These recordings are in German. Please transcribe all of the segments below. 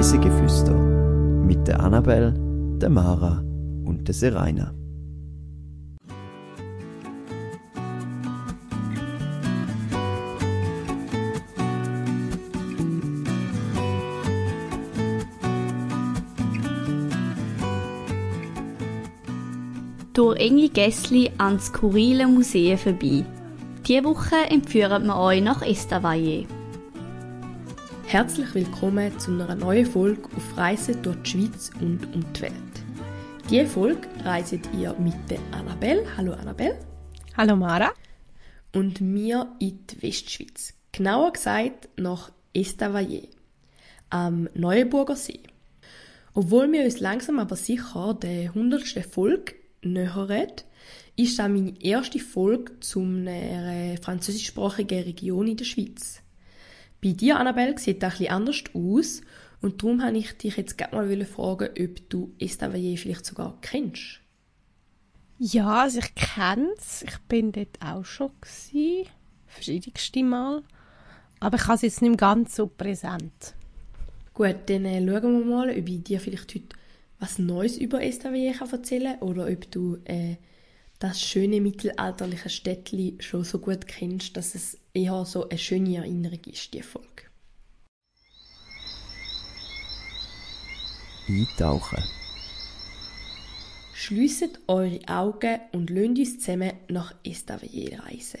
Reisegeflüster mit der Annabelle, der Mara und der Seraina. durch enge Gässli an skurrile Museen vorbei. Diese Woche entführen wir euch nach Estavayer. Herzlich willkommen zu einer neuen Folge auf Reisen durch die Schweiz und um die Welt. Diese Folge reiset ihr mit der Annabelle. Hallo Annabelle. Hallo Mara. Und mir in die Westschweiz. Genauer gesagt nach Estavayer, am Neuenburger See. Obwohl wir uns langsam aber sicher der 100. Folge nähern, ist das meine erste Folge zu einer französischsprachigen Region in der Schweiz. Bei dir, Annabelle, sieht das etwas anders aus und darum wollte ich dich jetzt gerne mal fragen, ob du Estavayer vielleicht sogar kennst. Ja, also ich kenne es. Ich bin dort auch schon gewesen, verschiedenste Mal. Aber ich habe es jetzt nicht ganz so präsent. Gut, dann äh, schauen wir mal, ob ich dir vielleicht heute was Neues über Estavayer erzählen kann oder ob du äh, das schöne mittelalterliche Städtli schon so gut kennst, dass es eher so eine schöne Erinnerung ist, die Folge. Eintauchen. Schließt eure Augen und lasst uns zusammen nach Estavayer reisen.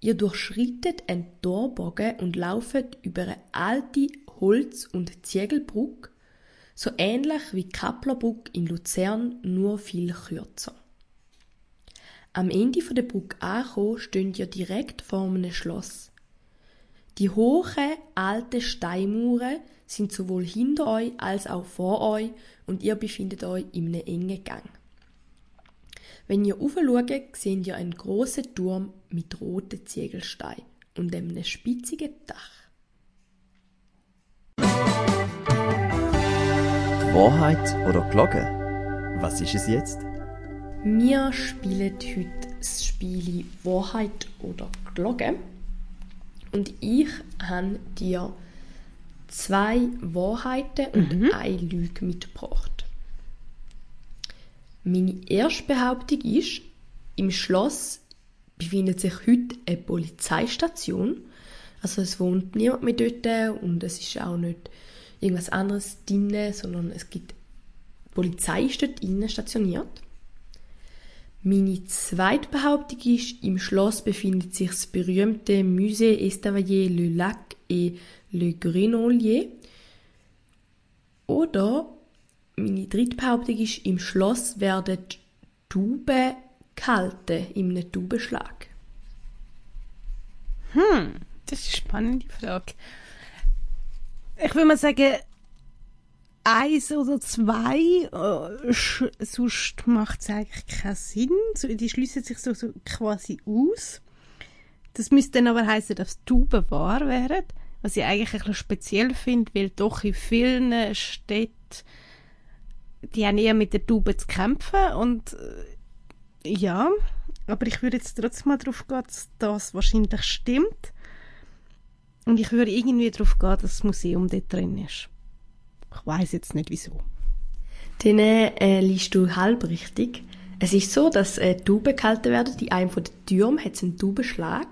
Ihr durchschrittet einen Torbogen und lauft über eine alte Holz- und Ziegelbrücke so ähnlich wie Kapplerbrück in Luzern, nur viel kürzer. Am Ende der Brücke angekommen, steht ihr direkt vor einem Schloss. Die hohen, alten Steinmauern sind sowohl hinter euch als auch vor euch und ihr befindet euch in einem engen Gang. Wenn ihr aufschaut, seht ihr einen großen Turm mit roten Ziegelsteinen und einem spitzigen Dach. Wahrheit oder Glocke? Was ist es jetzt? Wir spielen heute das Spiel Wahrheit oder Glocke. Und ich habe dir zwei Wahrheiten und mhm. eine Lüge mitgebracht. Meine erste Behauptung ist, im Schloss befindet sich heute eine Polizeistation. Also es wohnt niemand mehr dort und es ist auch nicht irgendwas anderes drin, sondern es gibt Polizei ist dort innen stationiert. Meine zweite Behauptung ist, im Schloss befindet sich das berühmte Musée Estavayer Le Lac et Le Grenolier. Oder meine dritte Behauptung ist, im Schloss werden Tuben gehalten, in einem Tubenschlag. Hm, das ist eine spannende Frage ich würde mal sagen, eins oder zwei, äh, sonst macht es eigentlich keinen Sinn. So, die schließen sich so, so quasi aus. Das müsste dann aber heißen, dass Tauben wahr wären, was ich eigentlich ein speziell finde, weil doch in vielen Städten die haben eher mit der Taube zu kämpfen und äh, ja, aber ich würde jetzt trotzdem mal darauf gehen, dass das wahrscheinlich stimmt. Und ich würde irgendwie darauf gehen, dass das Museum dort drin ist. Ich weiß jetzt nicht wieso. Dann äh, liest du halb richtig. Es ist so, dass äh, Tauben gehalten werden. In einem der Türme hat es einen Taubenschlag.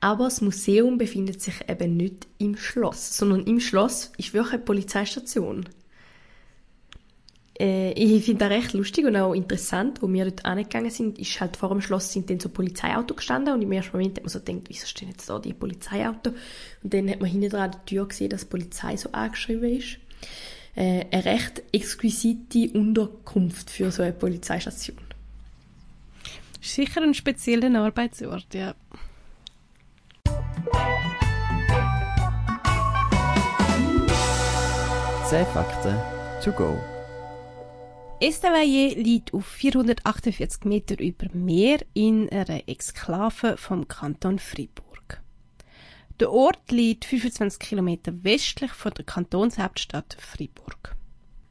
Aber das Museum befindet sich eben nicht im Schloss, sondern im Schloss ist wirklich eine Polizeistation äh, ich finde das recht lustig und auch interessant, wo wir dort angegangen sind, ist halt vor dem Schloss sind dann so Polizeiautos gestanden und im ersten Moment hat man so gedacht, wieso stehen jetzt da die Polizeiautos? Und dann hat man hinten dran die Tür gesehen, dass Polizei so angeschrieben ist. Äh, eine recht exquisite Unterkunft für so eine Polizeistation. Sicher ein spezieller Arbeitsort, ja. Zehn Fakten to go. Estavayer liegt auf 448 Meter über Meer in einer Exklave vom Kanton Fribourg. Der Ort liegt 25 Kilometer westlich von der Kantonshauptstadt Fribourg.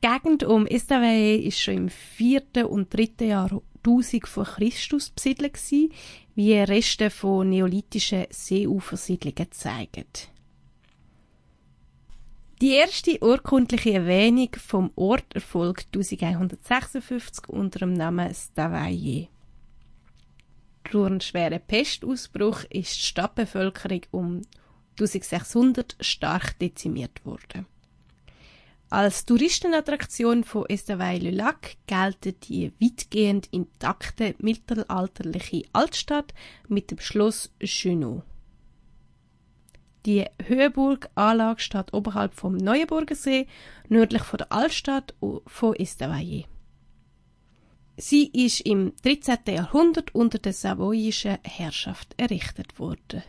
Die Gegend um Estavayer ist schon im 4. und 3. Jahrtausend vor Christus besiedelt wie Reste von neolithischen Seeufersiedlungen zeigen. Die erste urkundliche Erwähnung vom Ort erfolgt 1156 unter dem Namen Stavayer. Durch einen schweren Pestausbruch ist die Stadtbevölkerung um 1600 stark dezimiert worden. Als Touristenattraktion von Estavayer-le-Lac gelten die weitgehend intakte mittelalterliche Altstadt mit dem Schloss Junot. Die Höhenburganlage steht oberhalb vom Neuenburgersee, nördlich von der Altstadt von Estavayer. Sie ist im 13. Jahrhundert unter der savoyischen Herrschaft errichtet worden.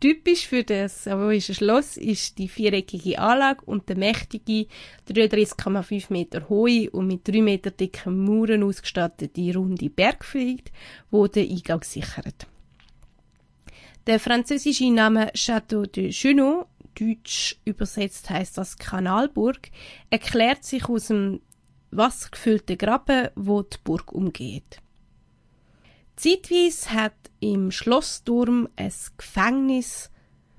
Typisch für das savoyische Schloss ist die viereckige Anlage und der mächtige, 33,5 Meter hohe und mit 3 Meter dicken Mauern ausgestattete runde Bergfried, wo den Eingang sichert. Der französische Name Château de Junot, deutsch übersetzt heißt das Kanalburg, erklärt sich aus dem wassergefüllten Graben, wo die Burg umgeht. Zeitweise hat im Schlossturm ein Gefängnis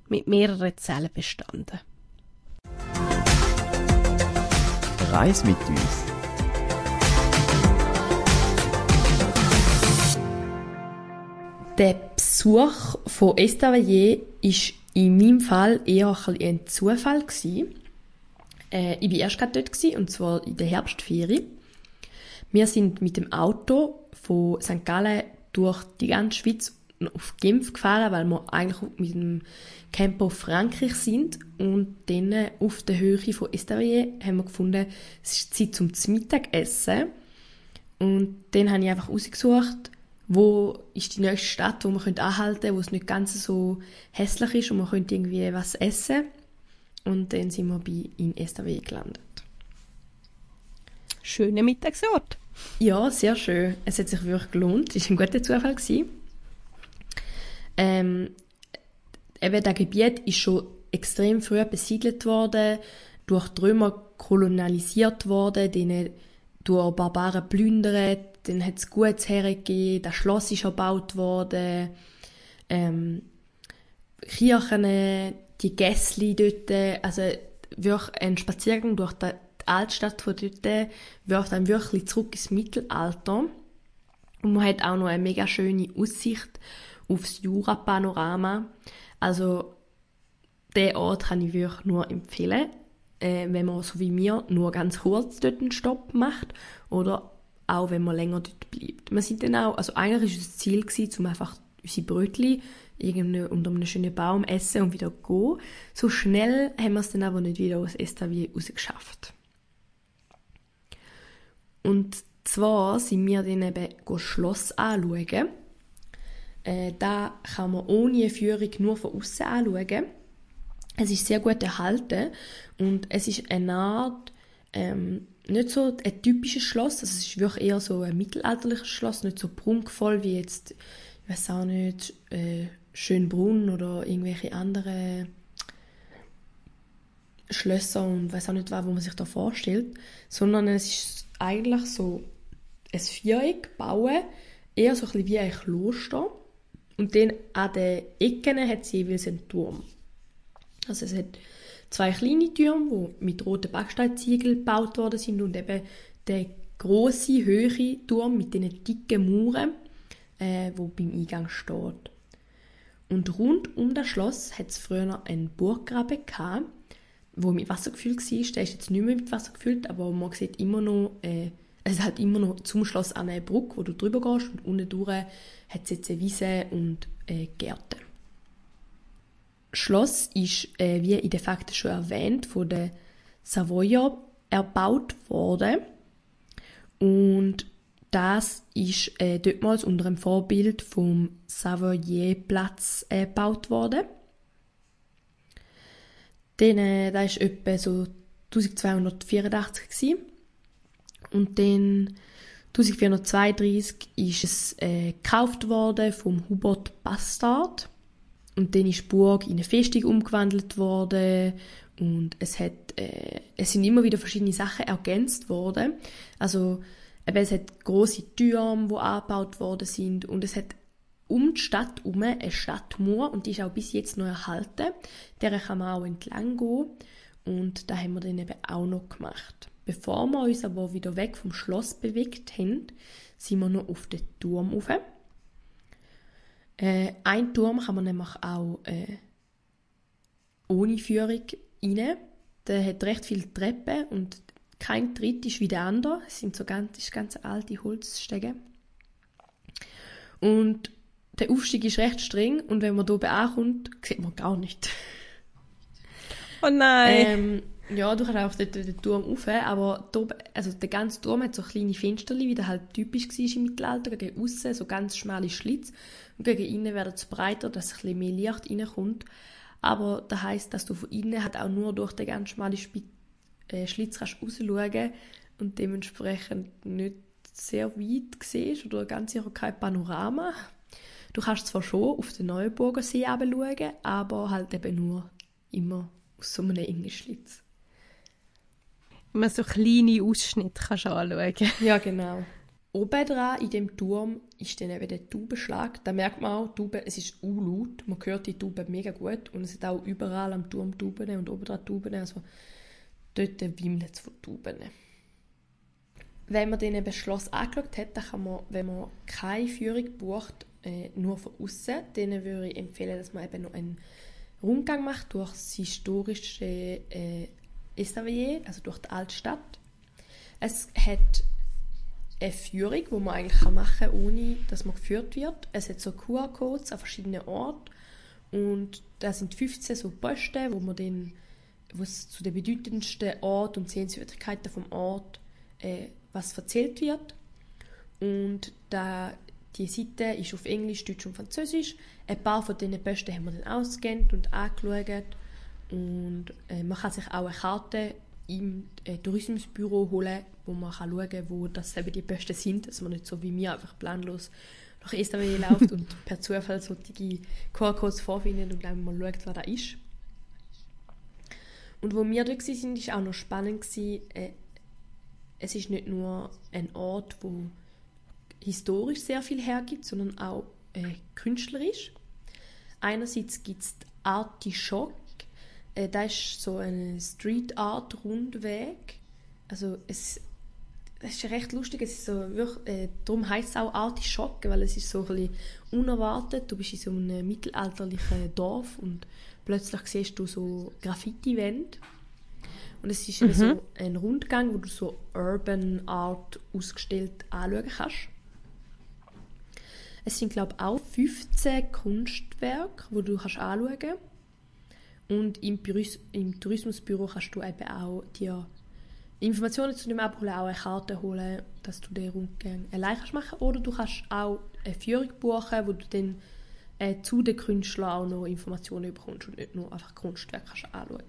mit mehreren Zellen bestanden. Reis mit uns. Der Besuch von Estavayer ist in meinem Fall eher ein, Zufall gewesen. Äh, ich war erst gerade dort gewesen, und zwar in der Herbstferie. Wir sind mit dem Auto von St. Gallen durch die ganze Schweiz auf Genf gefahren, weil wir eigentlich mit dem Campo Frankreich sind und dann auf der Höhe von Estavayer haben wir gefunden, es ist Zeit zum Mittagessen und dann habe ich einfach ausgesucht, wo ist die nächste Stadt, wo man anhalten könnte, wo es nicht ganz so hässlich ist und man könnte irgendwie was essen und dann sind wir bei in Estavayer gelandet. Schöner Mittagsort. Ja, sehr schön. Es hat sich wirklich gelohnt. Es war ein guter Zufall. Ähm, eben, das Gebiet ist schon extrem früh besiedelt worden, durch die Römer kolonialisiert worden, denen durch Barbaren plündert, dann hat es Gutes hergegeben, das Schloss ist erbaut worden, ähm, Kirchen, die Gässli dort, also wirklich ein Spaziergang durch die Altstadt von dort wirft einem wirklich zurück ins Mittelalter. Und man hat auch noch eine mega schöne Aussicht aufs Jura-Panorama. Also, den Ort kann ich wirklich nur empfehlen, äh, wenn man so wie mir nur ganz kurz dort einen Stopp macht oder auch wenn man länger dort bleibt. Wir sind dann auch, also eigentlich war das Ziel um einfach unsere Brötchen irgendwie unter einem schönen Baum essen und wieder gehen. So schnell haben wir es dann aber nicht wieder aus Estavier rausgeschafft. Und zwar sind wir dann eben das Schloss anschauen. Äh, da kann man ohne Führung nur von außen anschauen. Es ist sehr gut erhalten und es ist eine Art, ähm, nicht so ein typisches Schloss, also es ist wirklich eher so ein mittelalterliches Schloss, nicht so prunkvoll wie jetzt, ich weiß auch nicht, äh, Schönbrunn oder irgendwelche andere Schlösser und weiß auch nicht was, wo man sich da vorstellt, sondern es ist eigentlich so ein Viereck bauen, eher so ein bisschen wie ein Kloster und dann an den Ecken hat es jeweils einen Turm. Also es hat zwei kleine Türme, die mit roten Backsteinziegeln gebaut worden sind und eben der große höhere Turm mit den dicken Mauern, äh, wo beim Eingang steht. Und rund um das Schloss hat es früher einen Burggraben gehabt, wo mit Wasser gefüllt war. Der ist jetzt nicht mehr mit Wasser gefüllt, aber man sieht immer noch, äh, es hat immer noch zum Schloss eine Brücke, wo du drüber gehst und unten durch hat es jetzt eine Wiese und äh, Gärten. Schloss ist, äh, wie in den Fakten schon erwähnt, von den Savoyer erbaut worden. Und das ist äh, dortmals unter dem Vorbild vom Savoyer-Platz äh, gebaut worden. Dann, äh, das war etwa so 1284 gewesen. Und dann 1432 ist es äh, gekauft worden vom Hubert Bastard. Und dann ist die Burg in eine Festung umgewandelt worden und es hat, äh, es sind immer wieder verschiedene Sachen ergänzt worden. Also eben, es hat große Türme, die angebaut worden sind und es hat um die Stadt herum eine Stadtmauer und die ist auch bis jetzt noch erhalten. Der kann man auch entlang gehen und da haben wir dann eben auch noch gemacht. Bevor wir uns aber wieder weg vom Schloss bewegt haben, sind wir noch auf den Turm rauf. Äh, ein Turm kann man nämlich auch äh, ohne Führung rein. Der hat recht viele Treppen und kein Tritt ist wie der andere. Es sind so ganz, ganz alte Holzstege. Und der Aufstieg ist recht streng und wenn man hier ankommt, sieht man gar nichts. Oh nein. Ähm, ja, du kannst auch den, den Turm rauf, aber oben- also der ganze Turm hat so kleine Fenster, wie das halt typisch war im Mittelalter, gegen außen so ganz schmale Schlitz und gegen innen werden sie breiter, dass ein bisschen mehr Licht reinkommt. Aber das heisst, dass du von innen halt auch nur durch den ganz schmalen äh, Schlitz kannst rausschauen und dementsprechend nicht sehr weit siehst oder ganz sicher kein Panorama. Du kannst zwar schon auf den Neuburger See schauen, aber halt eben nur immer aus so einem engen Schlitz. Immer so kleine Ausschnitte kannst du anschauen. Ja, genau. Oben dran in dem Turm ist dann eben der Taubenschlag. Da merkt man auch, Tauben, es ist laut. Man hört die Tauben mega gut. Und es sind auch überall am Turm Tauben und oben dran Tauben. Also dort wimmelt es von Tauben. Wenn man das Schloss angeschaut hat, dann kann man, wenn man keine Führung bucht, äh, nur von außen, dann würde ich empfehlen, dass man eben noch einen Rundgang macht durch das historische äh, Estavayer, also durch die Altstadt. Es hat eine Führung, die man eigentlich machen kann, ohne dass man geführt wird. Es hat so QR-Codes an verschiedenen Orten und da sind 15 so Posten, wo man dann wo es zu den bedeutendsten Orten und Sehenswürdigkeiten vom Ort äh, was erzählt wird. Und da, die Seite ist auf Englisch, Deutsch und Französisch. Ein paar von diesen Posten haben wir dann ausgescannt und angeschaut. Und äh, man kann sich auch eine Karte im äh, Tourismusbüro holen, wo man kann schauen kann, wo das eben die Posten sind, dass man nicht so wie mir einfach planlos nach Estavayer läuft und per Zufall solche QR-Codes vorfindet und dann mal schaut, was da ist. Und wo wir dort waren, war auch noch spannend, äh, es ist nicht nur ein Ort, wo historisch sehr viel hergibt, sondern auch äh, künstlerisch. Einerseits gibt es Artischock, äh, das ist so ein Street Art Rundweg. Also es, das ist recht lustig, es ist so wirklich, äh, darum heisst es auch Artischock, weil es ist so ein bisschen unerwartet. Du bist in so einem mittelalterlichen Dorf und plötzlich siehst du so Graffiti-Wände. Und es ist eben so ein Rundgang, wo du so Urban Art ausgestellt anschauen kannst. Es sind, glaube ich, auch 15 Kunstwerke, wo du kannst anschauen kannst. Und im, Büros, im Tourismusbüro kannst du eben auch dir Informationen zu dem abholen, auch eine Karte holen, dass du den Rundgang allein kannst machen Oder du kannst auch eine Führung buchen, wo du dann äh, zu den Künstlern auch noch Informationen bekommst und nicht nur einfach Kunstwerke kannst anschauen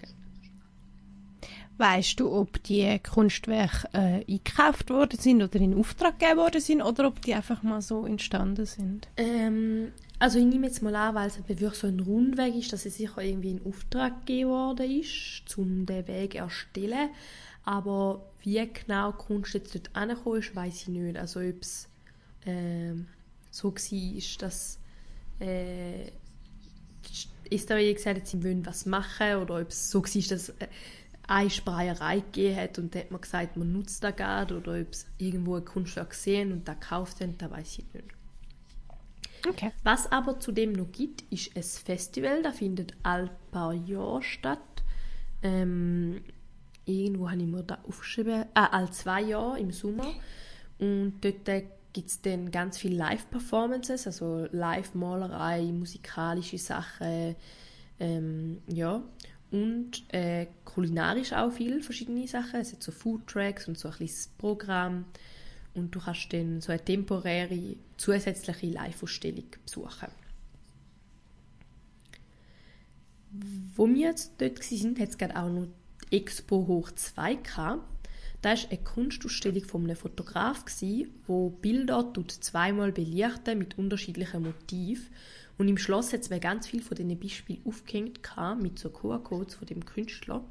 Weißt du, ob die Kunstwerke äh, eingekauft worden sind oder in Auftrag gegeben worden sind oder ob die einfach mal so entstanden sind? Ähm, also ich nehme jetzt mal an, weil es wirklich so ein Rundweg ist, dass es sicher irgendwie in Auftrag gegeben worden ist, um den Weg zu erstellen. Aber wie genau die Kunst jetzt dort angekommen ist, weiß ich nicht. Also ob es ähm, so war, dass äh, ist da gesagt, sie wollen was machen oder ob es so war, dass äh, eine Spraierei gegeben hat und da hat man gesagt, man nutzt das gerade oder ob es irgendwo ein Kunstwerk gesehen und da gekauft haben, da weiß ich nicht. Okay. Was aber zudem noch gibt, ist ein Festival, das findet all paar Jahre statt. Ähm, irgendwo habe ich mir da aufgeschrieben, ah, all zwei Jahre im Sommer. Und dort gibt es dann ganz viele Live-Performances, also Live-Malerei, musikalische Sachen, ähm, ja. Und äh, kulinarisch auch viele verschiedene Sachen. Es hat so Food-Tracks und so ein kleines Programm. Und du kannst dann so eine temporäre zusätzliche Live-Ausstellung besuchen. Wo wir jetzt dort waren, hat es gerade auch noch die Expo Hoch 2 gehabt. Das war eine Kunstausstellung von einem Fotograf, der Bilder zweimal belichten mit unterschiedlichen Motiven. Und im Schloss hat es ganz viele von diesen Beispielen aufgehängt mit so QR-Codes von dem Künstler,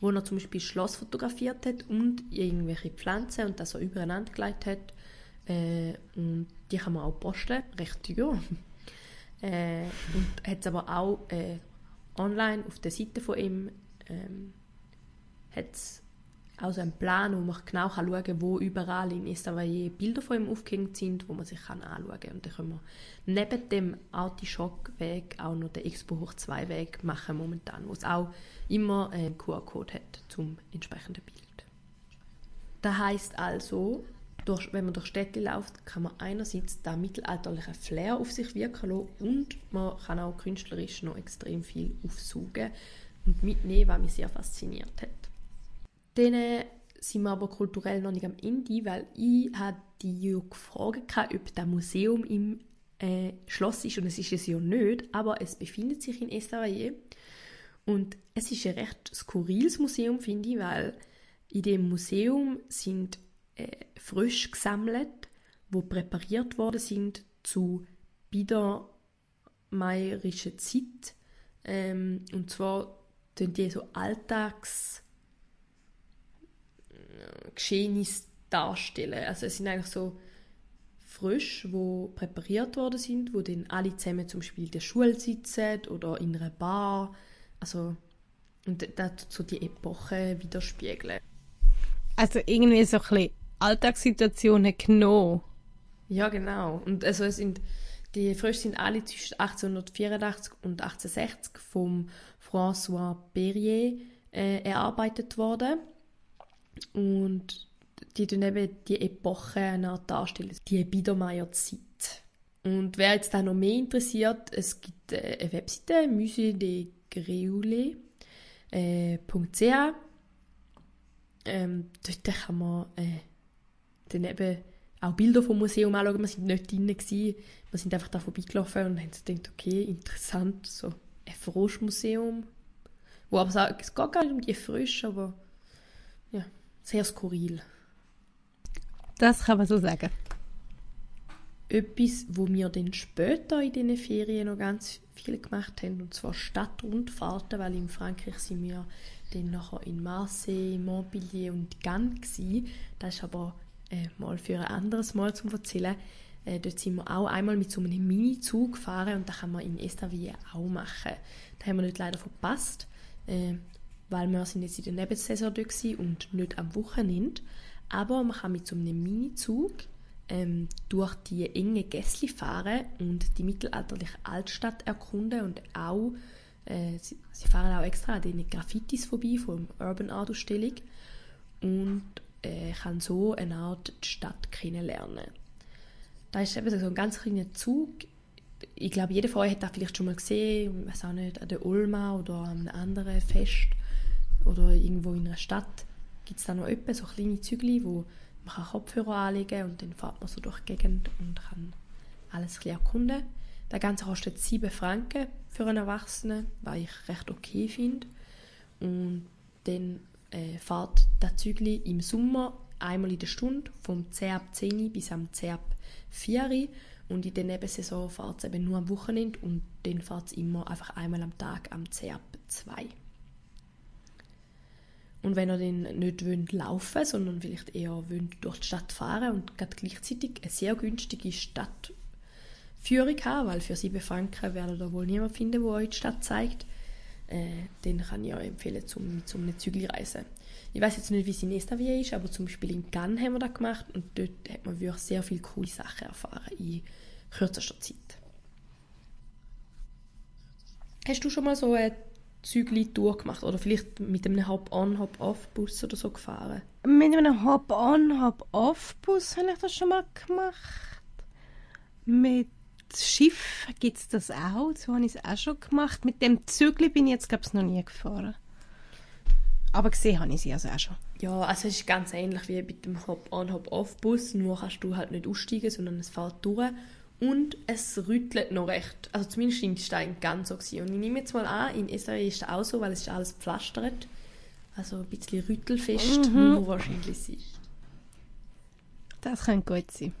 wo er zum Beispiel Schloss fotografiert hat und irgendwelche Pflanzen und das so übereinander gelegt hat. Äh, und die kann man auch posten, recht teuer. Äh, und hat es aber auch äh, online auf der Seite von ihm ähm, hat's auch so einen Plan, wo man genau schauen kann, wo überall in Estavayer Bilder von ihm aufgehängt sind, wo man sich kann anschauen kann. Und dann können wir neben dem Artischock-Weg auch noch den Expo hoch 2 Weg machen momentan, wo es auch immer einen QR-Code hat zum entsprechenden Bild. Das heißt also, durch, wenn man durch Städte läuft, kann man einerseits den mittelalterlichen Flair auf sich wirken lassen und man kann auch künstlerisch noch extrem viel aufsaugen und mitnehmen, was mich sehr fasziniert hat. Dann sind wir aber kulturell noch nicht am Ende, weil ich habe die ja gefragt, ob das Museum im äh, Schloss ist und es ist es ja nicht, aber es befindet sich in Estavayer und es ist ein recht skurriles Museum, finde ich, weil in dem Museum sind äh, frisch gesammelt, wo präpariert worden sind zu biedermeierischer Zeit. Ähm, und zwar die so Alltags Geschehnisse darstellen. Also es sind eigentlich so frisch, wo präpariert worden sind, wo dann alle zusammen zum Beispiel in der Schule sitzen oder in einer Bar. Also und das so die Epoche widerspiegeln. Also irgendwie so ein bisschen Alltagssituationen genommen. Ja, genau. Und also es sind die Frösche sind alle zwischen 1884 und 1860 vom François Perrier äh, erarbeitet worden. Und die dann eben die Epoche darstellen, die Biedermeier-Zeit. Und wer jetzt da noch mehr interessiert, es gibt äh, eine Webseite, museedegreule.ch. Äh, ähm, dort kann man äh, dann eben auch Bilder vom Museum anschauen. Wir sind nicht drin, gewesen. wir sind einfach da vorbeigelaufen und haben gedacht, okay, interessant, so ein Froschmuseum. Wo aber es geht gar nicht um die Frösche, aber sehr skurril. Das kann man so sagen. Etwas, wo wir dann später in diesen Ferien noch ganz viel gemacht haben, und zwar Stadtrundfahrten, weil in Frankreich sind wir dann nachher in Marseille, Montpellier und Cannes gewesen. Das ist aber äh, mal für ein anderes Mal zum erzählen. Äh, dort sind wir auch einmal mit so einem Mini-Zug gefahren und das kann man in Estaville auch machen. Das haben wir nicht leider verpasst. Äh, weil wir sind jetzt in der Nebensaison dort und nicht am Wochenende. Aber man kann mit so einem Minizug ähm, durch die enge Gässli fahren und die mittelalterliche Altstadt erkunden und auch äh, sie, fahren auch extra an den Graffitis vorbei von Urban Art Ausstellung und äh, kann so eine Art die Stadt kennenlernen. Da ist eben so ein ganz kleiner Zug. Ich glaube, jeder von euch hat das vielleicht schon mal gesehen, ich weiß auch nicht, an der Ulma oder an einem anderen Fest oder irgendwo in einer Stadt gibt es da noch etwa so kleine Zügel, wo man kann Kopfhörer anlegen und dann fährt man so durch die Gegend und kann alles ein erkunden. Das Ganze kostet 7 Franken für einen Erwachsenen, was ich recht okay finde. Und dann äh, fährt das Zügli im Sommer einmal in der Stunde vom 10 ab 10 bis am 10 ab 4 und in der Nebensaison fährt es eben nur am Wochenende und dann fährt es immer einfach einmal am Tag am 10 ab 2. Und wenn ihr dann nicht wollt laufen sondern vielleicht eher wollt durch die Stadt fahren und gleichzeitig eine sehr günstige Stadtführung haben, weil für 7 Franken werdet ihr wohl niemand finden, der euch die Stadt zeigt, äh, dann kann ich euch empfehlen, zum, zum eine Zügel reisen. Ich weiß jetzt nicht, wie es in Estavia ist, aber zum Beispiel in Cannes haben wir das gemacht und dort hat man wirklich sehr viele coole Sachen erfahren in kürzester Zeit. Hast du schon mal so eine Zügli durchgemacht oder vielleicht mit einem Hop-on, Hop-off-Bus oder so gefahren? Mit einem Hop-on, Hop-off-Bus habe ich das schon mal gemacht. Mit Schiff gibt es das auch, so habe ich es auch schon gemacht. Mit dem Zügli bin ich jetzt, glaube ich, noch nie gefahren. Aber gesehen habe ich sie also auch schon. Ja, also es ist ganz ähnlich wie mit dem Hop-on, Hop-off-Bus, nur kannst du halt nicht aussteigen, sondern es fährt durch und es rüttelt noch recht. Also zumindest in Stein ganz so gewesen. Und ich nehme jetzt mal an, in Israel ist das auch so, weil es ist alles pflastert. Also ein bisschen rüttelfest mhm. muss wahrscheinlich sein. Das kann gut sein.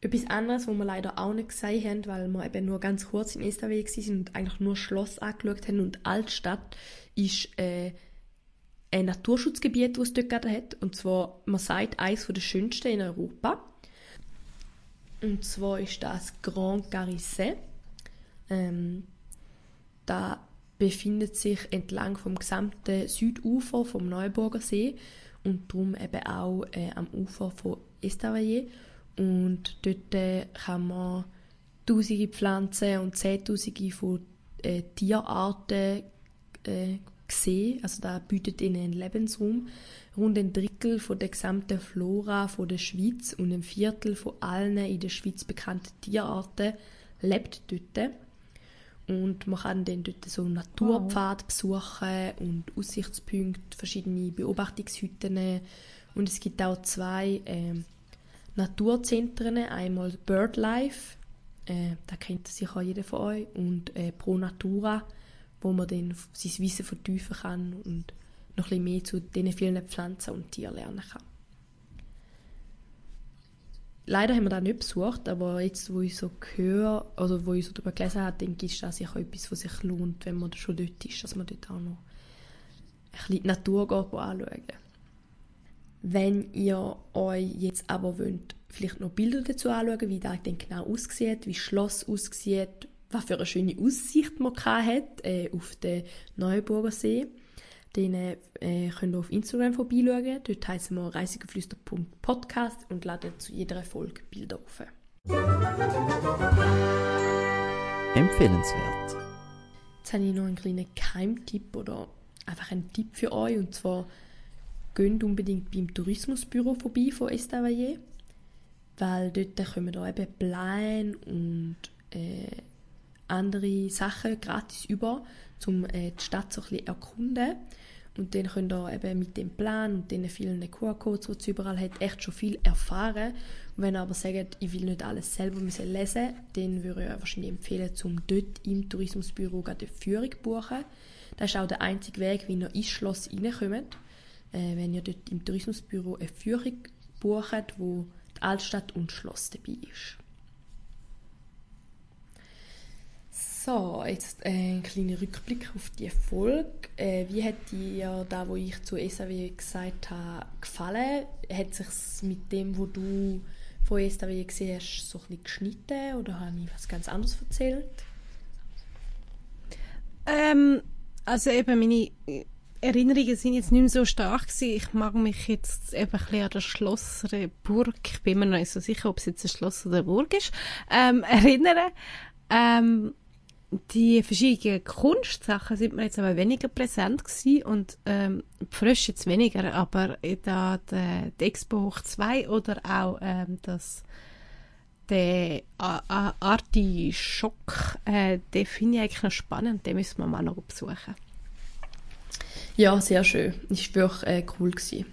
Etwas anderes, was wir leider auch nicht gesehen haben, weil wir eben nur ganz kurz in Estavayer waren und eigentlich nur Schloss angeschaut haben und Altstadt, ist äh, ein Naturschutzgebiet, das es dort gerade hat. Und zwar, man sagt, eines der schönsten in Europa. Und zwar ist das Grand Carisset. Ähm, da befindet sich entlang vom gesamten Südufer vom Neuburger See und darum eben auch äh, am Ufer von Estavayer. Und dort äh, kann man tausende Pflanzen und zehntausende von äh, Tierarten äh, sehen. Also da bietet ihnen einen Lebensraum. Rund ein Drittel von der gesamten Flora von der Schweiz und ein Viertel von allen in der Schweiz bekannten Tierarten lebt dort. Und man kann dann dort so Naturpfad besuchen und Aussichtspunkte, verschiedene Beobachtungshütten. Und es gibt auch zwei äh, Naturzentren, einmal BirdLife, äh, da kennt sicher jeder von euch, und äh, Pro Natura, wo man dann sein Wissen vertiefen kann und noch ein bisschen mehr zu diesen vielen Pflanzen und Tieren lernen kann. Leider haben wir das nicht besucht, aber jetzt, wo ich so höre, also wo ich so darüber gelesen habe, denke ich, ist das sicher etwas, was sich lohnt, wenn man schon dort ist, dass man dort auch noch ein bisschen die Natur geht, anschauen Wenn ihr euch jetzt aber wollt, vielleicht noch Bilder dazu anschauen, wie das dann genau aussieht, wie das Schloss aussieht, was für eine schöne Aussicht man hat äh, auf den Neuburger See, dann äh, könnt ihr auf Instagram vorbeischauen. Dort heißen wir reisigeflüster.podcast und laden zu jeder Folge Bilder auf. Empfehlenswert. Jetzt habe ich noch einen kleinen Keimtipp oder einfach einen Tipp für euch. Und zwar, geht unbedingt beim Tourismusbüro vorbei von Estavayer, weil dort kommen da eben Pläne und äh, andere Sachen gratis über, um äh, die Stadt so ein bisschen erkunden. Und dann könnt ihr eben mit dem Plan und den vielen QR-Codes, die es überall hat, echt schon viel erfahren. Und wenn ihr aber sagt, ich will nicht alles selber müssen lesen, dann würde ich euch wahrscheinlich empfehlen, um dort im Tourismusbüro eine Führung zu buchen. Das ist auch der einzige Weg, wie ihr ins Schloss reinkommt. Äh, wenn ihr dort im Tourismusbüro eine Führung bucht, wo die Altstadt und das Schloss dabei ist. So, jetzt äh, ein kleiner Rückblick auf die Folge. Äh, wie hat dir da, wo ich zu SAW gesagt habe, gefallen? Hat sich mit dem, wo du von SAW gesehen hast, so ein bisschen geschnitten oder habe ich was ganz anderes erzählt? Ähm, also eben meine Erinnerungen sind jetzt nicht mehr so stark gewesen. Ich mag mich jetzt eben ein an das Schloss oder Burg, ich bin mir noch nicht so sicher, ob es jetzt ein Schloss oder eine Burg ist, ähm, erinnern. Ähm, die verschiedenen Kunstsachen sind mir jetzt aber weniger präsent gewesen und ähm, frisch jetzt weniger, aber da die, die Expo Hoch 2 oder auch ähm, das der Artischock, äh, den finde ich eigentlich noch spannend, den müssen wir mal noch besuchen. Ja, sehr schön. Ist wirklich äh, cool gewesen.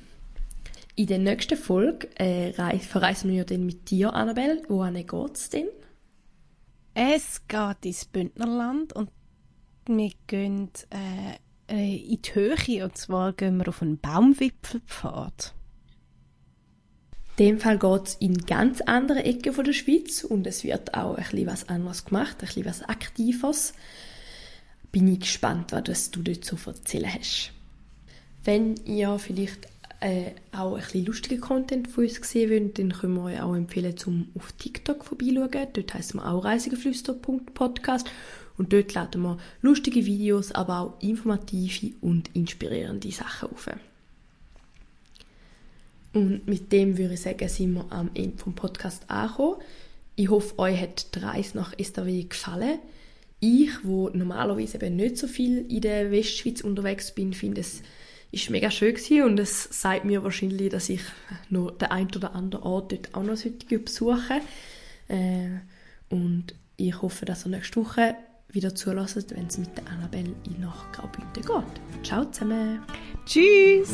In der nächsten Folge äh, verreisen wir dann mit dir, Annabelle. Wohin geht es denn? Es geht ins Bündnerland und wir gehen äh, äh, in die Höhe und zwar gehen wir auf einen Baumwipfelpfad. In dem Fall geht es in ganz andere Ecken von der Schweiz und es wird auch ein bisschen was anderes gemacht, ein bisschen was Aktives. Bin ich gespannt, was du so erzählen hast. Wenn ihr vielleicht äh, auch ein bisschen lustigen Content von uns sehen wollt, dann können wir euch auch empfehlen, zum auf TikTok vorbeischauen. Dort heisst wir auch reisegeflüster.podcast und dort laden wir lustige Videos, aber auch informative und inspirierende Sachen auf. Und mit dem würde ich sagen, sind wir am Ende vom Podcast angekommen. Ich hoffe, euch hat die Reise nach Estavayer gefallen. Ich, wo normalerweise eben nicht so viel in der Westschweiz unterwegs bin, finde es ist mega schön gewesen und es sagt mir wahrscheinlich, dass ich nur den einen oder anderen Ort dort auch noch besuchen äh, und ich hoffe, dass ihr nächste Woche wieder zulässt, wenn es mit der Annabelle nach Graubünden geht. Ciao zusammen! Tschüss!